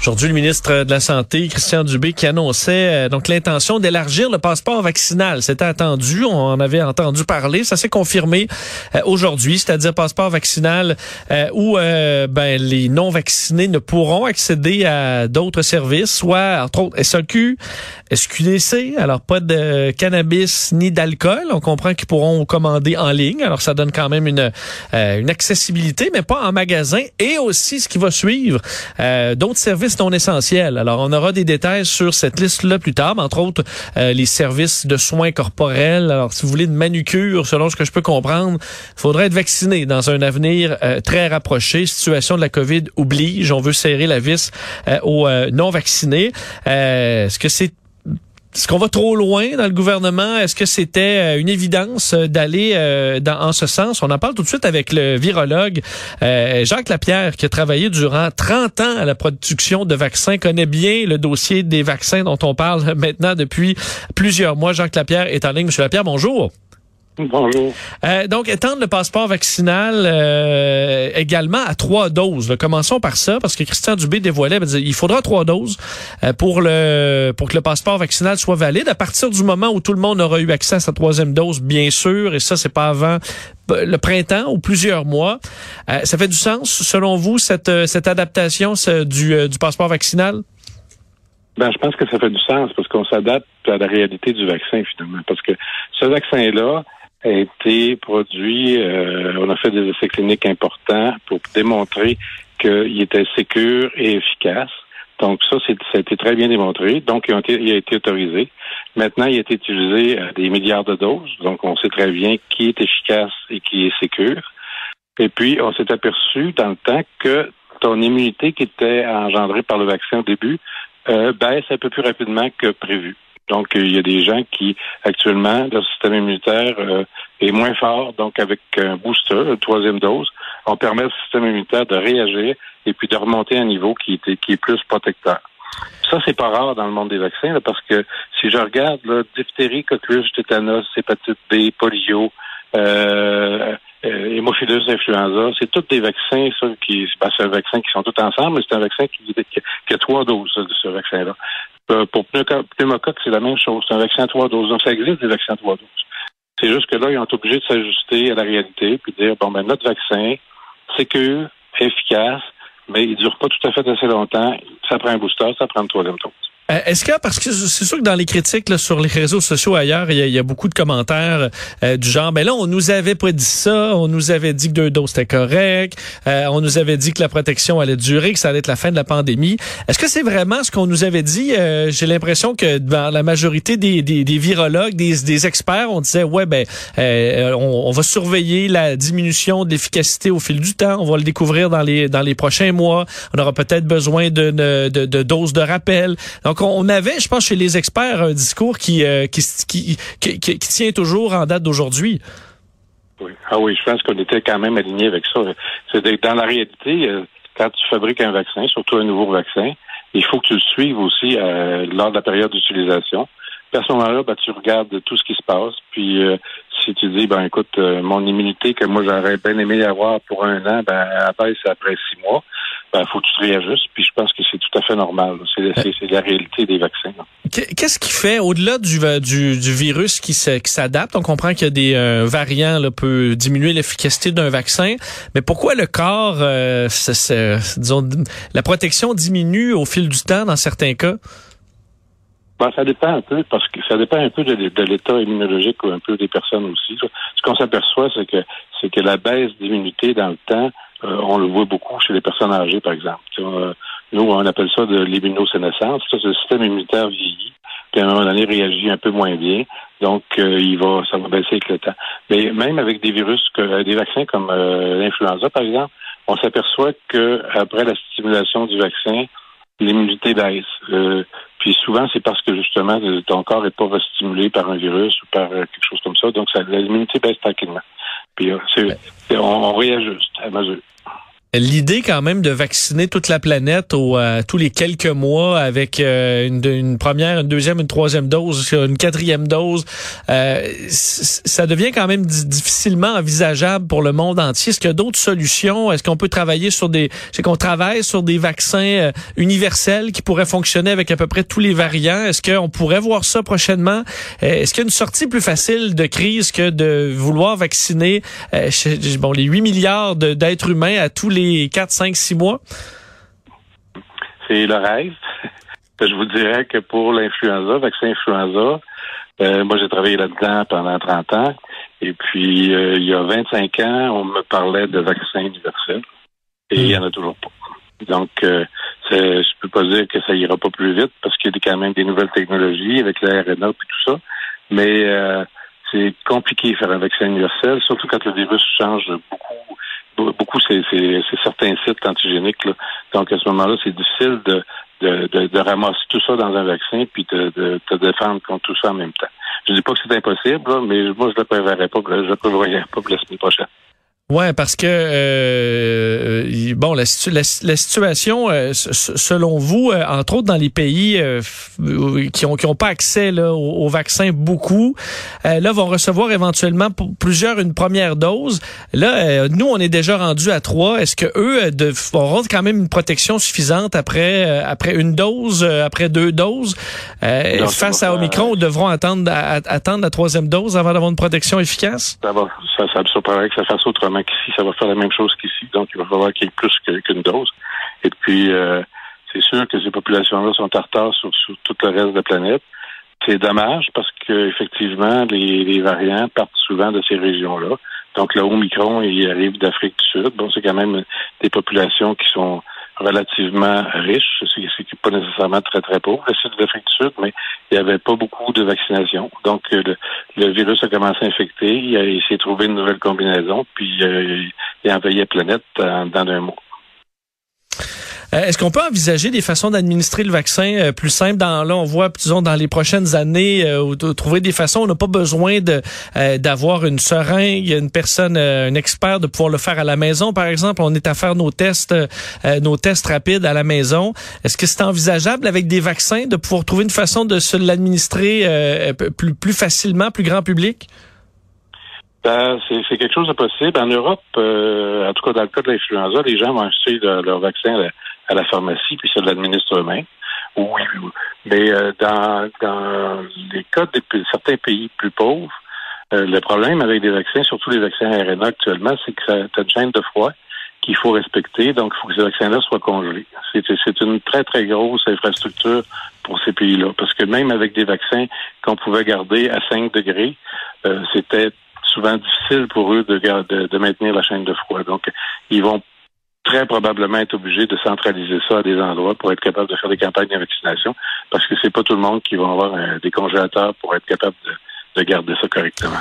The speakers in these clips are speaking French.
Aujourd'hui, le ministre de la Santé, Christian Dubé, qui annonçait euh, donc l'intention d'élargir le passeport vaccinal. C'était attendu, on en avait entendu parler, ça s'est confirmé euh, aujourd'hui, c'est-à-dire passeport vaccinal euh, où ben, les non-vaccinés ne pourront accéder à d'autres services, soit entre autres SAQ, SQDC, alors pas de cannabis ni d'alcool. On comprend qu'ils pourront commander en ligne, alors ça donne quand même une, une accessibilité, mais pas en magasin. Et aussi, ce qui va suivre, d'autres services non essentiels. Alors, on aura des détails sur cette liste-là plus tard, entre autres euh, les services de soins corporels. Alors, si vous voulez une manucure, selon ce que je peux comprendre, il faudrait être vacciné dans un avenir euh, très rapproché. Situation de la COVID oblige. On veut serrer la vis euh, aux non-vaccinés. Est-ce que c'est est-ce qu'on va trop loin dans le gouvernement? Est-ce que c'était euh, une évidence euh, d'aller euh, en ce sens? On en parle tout de suite avec le virologue Jacques Lapierre, qui a travaillé durant 30 ans à la production de vaccins, connaît bien le dossier des vaccins dont on parle maintenant depuis plusieurs mois. Jacques Lapierre est en ligne. Monsieur Lapierre, bonjour. Bonjour. Euh, donc, étendre le passeport vaccinal euh, également à trois doses. Commençons par ça, parce que Christian Dubé dévoilait, il faudra trois doses euh, pour le pour que le passeport vaccinal soit valide à partir du moment où tout le monde aura eu accès à sa troisième dose, bien sûr, et ça, c'est pas avant le printemps ou plusieurs mois. ça fait du sens, selon vous, cette, cette adaptation du, du passeport vaccinal? Ben, je pense que ça fait du sens parce qu'on s'adapte à la réalité du vaccin, finalement. Parce que ce vaccin-là, a été produit, euh, on a fait des essais cliniques importants pour démontrer qu'il était sécure et efficace. Donc ça, ça a été très bien démontré. Donc il a, été, autorisé. Maintenant, il a été utilisé à des milliards de doses. Donc on sait très bien qui est efficace et qui est sécure. Et puis on s'est aperçu dans le temps que ton immunité qui était engendrée par le vaccin au début euh, baisse un peu plus rapidement que prévu. Donc, il y a des gens qui, actuellement, leur système immunitaire euh, est moins fort. Donc, avec un booster, une troisième dose, on permet au système immunitaire de réagir et puis de remonter à un niveau qui, est, qui est plus protecteur. Ça, c'est pas rare dans le monde des vaccins, parce que si je regarde, là, diphtérie, coqueluche, tétanos, hépatite B, polio, euh, euh, hémophilus influenza, c'est tous des vaccins, ça, qui, ben, c'est un vaccin qui sont tous ensemble, mais c'est un vaccin qui, qui, a trois doses de ce vaccin-là. Euh, pour pneumocoque, c'est la même chose. C'est un vaccin à trois doses. Donc, ça existe des vaccins à trois doses. C'est juste que là, ils ont été obligés de s'ajuster à la réalité puis de dire, bon, ben, notre vaccin, sécure, efficace, mais il ne dure pas tout à fait assez longtemps. Ça prend un booster, ça prend une troisième dose. Euh, est-ce que, parce que c'est sûr que dans les critiques là, sur les réseaux sociaux ailleurs, il y, a beaucoup de commentaires euh, du genre, ben là, on nous avait pas dit ça, on nous avait dit que deux doses c'était correct, euh, on nous avait dit que la protection allait durer, que ça allait être la fin de la pandémie. Est-ce que c'est vraiment ce qu'on nous avait dit? J'ai l'impression que dans la majorité des, des, des virologues, des, des, experts, on disait, ouais, ben, on, on, va surveiller la diminution de l'efficacité au fil du temps, on va le découvrir dans les, dans les prochains mois, on aura peut-être besoin de, de, de, doses de rappel. On avait, je pense, chez les experts, un discours qui, euh, qui, qui, tient toujours en date d'aujourd'hui. Oui. Ah oui, je pense qu'on était quand même aligné avec ça. C'est dans la réalité, euh, quand tu fabriques un vaccin, surtout un nouveau vaccin, il faut que tu le suives aussi euh, lors de la période d'utilisation. à ce moment-là, ben, tu regardes tout ce qui se passe. Puis si tu dis, ben écoute, mon immunité que moi j'aurais bien aimé avoir pour un an, ben elle après six mois ben, faut que tu te réajustes. Puis je pense que c'est tout à fait normal. C'est la réalité des vaccins. Qu'est-ce qui fait, au-delà du, du, du, virus qui s'adapte, on comprend qu'il y a des euh, variants là, peut diminuer l'efficacité d'un vaccin, mais pourquoi le corps, euh, disons, la protection diminue au fil du temps dans certains cas? Ben, ça dépend un peu, parce que ça dépend un peu de, de l'état immunologique ou un peu des personnes aussi. Ce qu'on s'aperçoit, c'est que c'est que la baisse d'immunité dans le temps euh, on le voit beaucoup chez les personnes âgées, par exemple. Euh, nous, on appelle ça de l'immunosénescence. C'est le système immunitaire vieillit, puis à un moment donné réagit un peu moins bien. Donc, euh, il va, ça va baisser avec le temps. Mais même avec des virus, des vaccins comme l'influenza, par exemple, on s'aperçoit que après la stimulation du vaccin, l'immunité baisse. puis souvent, c'est parce que justement, ton corps n'est pas stimulé par un virus ou par quelque chose comme ça. Donc, l'immunité baisse tranquillement. Puis on, on réajuste à mesure. L'idée quand même de vacciner toute la planète au, euh, tous les quelques mois avec euh, une, une, première, une deuxième, une troisième dose, une quatrième dose, euh, ça devient quand même difficilement envisageable pour le monde entier. Est-ce qu'il y a d'autres solutions? Est-ce qu'on peut travailler sur des... C'est qu'on travaille sur des vaccins universels qui pourraient fonctionner avec à peu près tous les variants? Est-ce qu'on pourrait voir ça prochainement? Est-ce qu'il y a une sortie plus facile de crise que de vouloir vacciner bon, les 8 milliards d'êtres humains à tous les 4, 5, 6 mois? C'est le rêve. Je vous dirais que pour l'influenza, vaccin influenza, euh, moi j'ai travaillé là-dedans pendant 30 ans. Et puis, euh, il y a 25 ans, on me parlait de vaccin universel. Et il n'y en a toujours pas. Donc, euh, je peux pas dire que ça ira pas plus vite parce qu'il y a quand même des nouvelles technologies avec l'ARNA et tout ça. Mais euh, c'est compliqué de faire un vaccin universel, surtout quand le virus change beaucoup c'est certains sites antigéniques. Là. Donc à ce moment-là, c'est difficile de, ramasser tout ça dans un vaccin puis de, de te défendre contre tout ça en même temps. Je dis pas que c'est impossible, mais moi je le prévoirais pas, je le prévoirais pas pour la semaine prochaine. Ouais, parce que euh, euh bon, la, la, la situation, euh, selon vous, euh, entre autres dans les pays qui ont qui ont pas accès là, au, vaccin, beaucoup, là vont recevoir éventuellement pour plusieurs une première dose. Là, nous, on est déjà rendu à trois. Est-ce que eux de, auront quand même une protection suffisante après après une dose, après deux doses, face à Omicron, ou devront attendre attendre la troisième dose avant d'avoir une protection efficace? Ça va, ça, ça me surprendrait que ça fasse autrement qu'ici, ça va faire la même chose qu'ici. Donc, il va falloir qu'il y ait plus qu'une dose. Et puis, euh, c'est sûr que ces populations-là sont en retard sur, tout le reste de la planète. C'est dommage parce que effectivement, les, variants partent souvent de ces régions-là. Donc, le Omicron, il arrive d'Afrique du Sud. Bon, c'est quand même des populations qui sont relativement riche. C'est pas nécessairement très, très pauvre, le sud de l'Afrique du Sud, mais il n'y avait pas beaucoup de vaccination. Donc, euh, le, virus a commencé à infecter. Il, s'est trouvé une nouvelle combinaison, puis euh, il a envahi la planète dans un mois. Euh, est-ce qu'on peut envisager des façons d'administrer le vaccin euh, plus simples? Dans, là, on voit, disons, dans les prochaines années, euh, trouver des façons? On n'a pas besoin de d'avoir une seringue, une personne, un expert, de pouvoir le faire à la maison, par exemple. On est à faire nos tests, nos tests rapides à la maison. Est-ce que c'est envisageable avec des vaccins de pouvoir trouver une façon de se l'administrer plus, plus facilement, plus grand public? Ben, c'est quelque chose de possible. En Europe, en tout cas dans le cas de l'influenza, les gens vont acheter leur vaccin à la pharmacie, puis ça l'administre eux-mêmes. Oui, mais euh, dans, dans les cas de certains pays plus pauvres, euh, le problème avec des vaccins, surtout les vaccins RNA actuellement, c'est que as une chaîne de froid qu'il faut respecter, donc il faut que ces vaccins-là soient congelés. C'est une très, très grosse infrastructure pour ces pays-là, parce que même avec des vaccins qu'on pouvait garder à 5 degrés, euh, c'était souvent difficile pour eux de, de, de maintenir la chaîne de froid. Donc, ils vont très probablement être obligé de centraliser ça à des endroits pour être capable de faire des campagnes de vaccination, parce que c'est pas tout le monde qui va avoir des congélateurs pour être capable de garder ça correctement.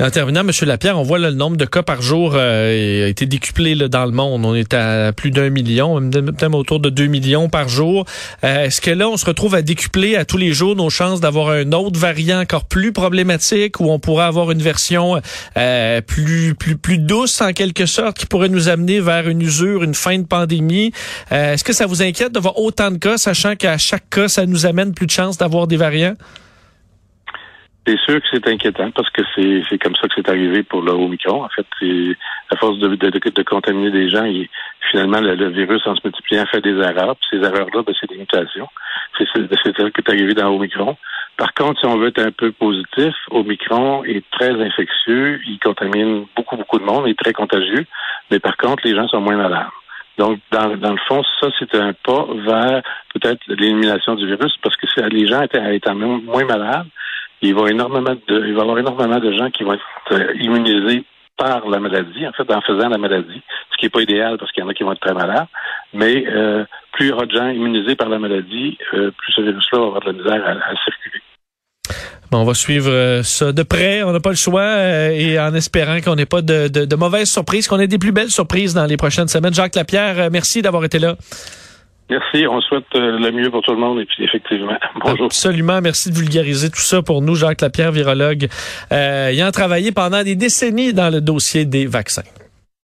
En terminant, M. Lapierre, on voit le nombre de cas par jour euh, a été décuplé là, dans le monde. On est à plus d'un million, même autour de deux millions par jour. Euh, est-ce que là, on se retrouve à décupler à tous les jours nos chances d'avoir un autre variant encore plus problématique où on pourrait avoir une version euh, plus, plus, plus douce en quelque sorte qui pourrait nous amener vers une usure, une fin de pandémie? Est-ce que ça vous inquiète de voir autant de cas, sachant qu'à chaque cas, ça nous amène plus de chances d'avoir des variants? C'est sûr que c'est inquiétant? Parce que c'est comme ça que c'est arrivé pour le Omicron. En fait, à force de, contaminer des gens, finalement, le, virus, en se multipliant, fait des erreurs. Puis ces erreurs-là, ben, c'est des mutations. C'est ça qui est arrivé dans Omicron. Par contre, si on veut être un peu positif, Omicron est très infectieux. Il contamine beaucoup, beaucoup de monde. Il est très contagieux. Mais par contre, les gens sont moins malades. Donc, dans, le fond, ça, c'est un pas vers peut-être l'élimination du virus parce que les gens étant, étant moins malades, il va y avoir énormément de gens qui vont être euh, immunisés par la maladie, en fait, en faisant la maladie, ce qui n'est pas idéal parce qu'il y en a qui vont être très malades. Mais euh, plus il y aura de gens immunisés par la maladie, euh, plus ce virus-là va avoir de la misère à, circuler. Bon, on va suivre ça de près. On n'a pas le choix et en espérant qu'on n'ait pas de, de, de, mauvaises surprises, qu'on ait des plus belles surprises dans les prochaines semaines. Jacques Lapierre, merci d'avoir été là. Merci, on souhaite euh, le mieux pour tout le monde et puis effectivement, bonjour. Absolument, merci de vulgariser tout ça pour nous, Jacques Lapierre, virologue, euh, ayant travaillé pendant des décennies dans le dossier des vaccins.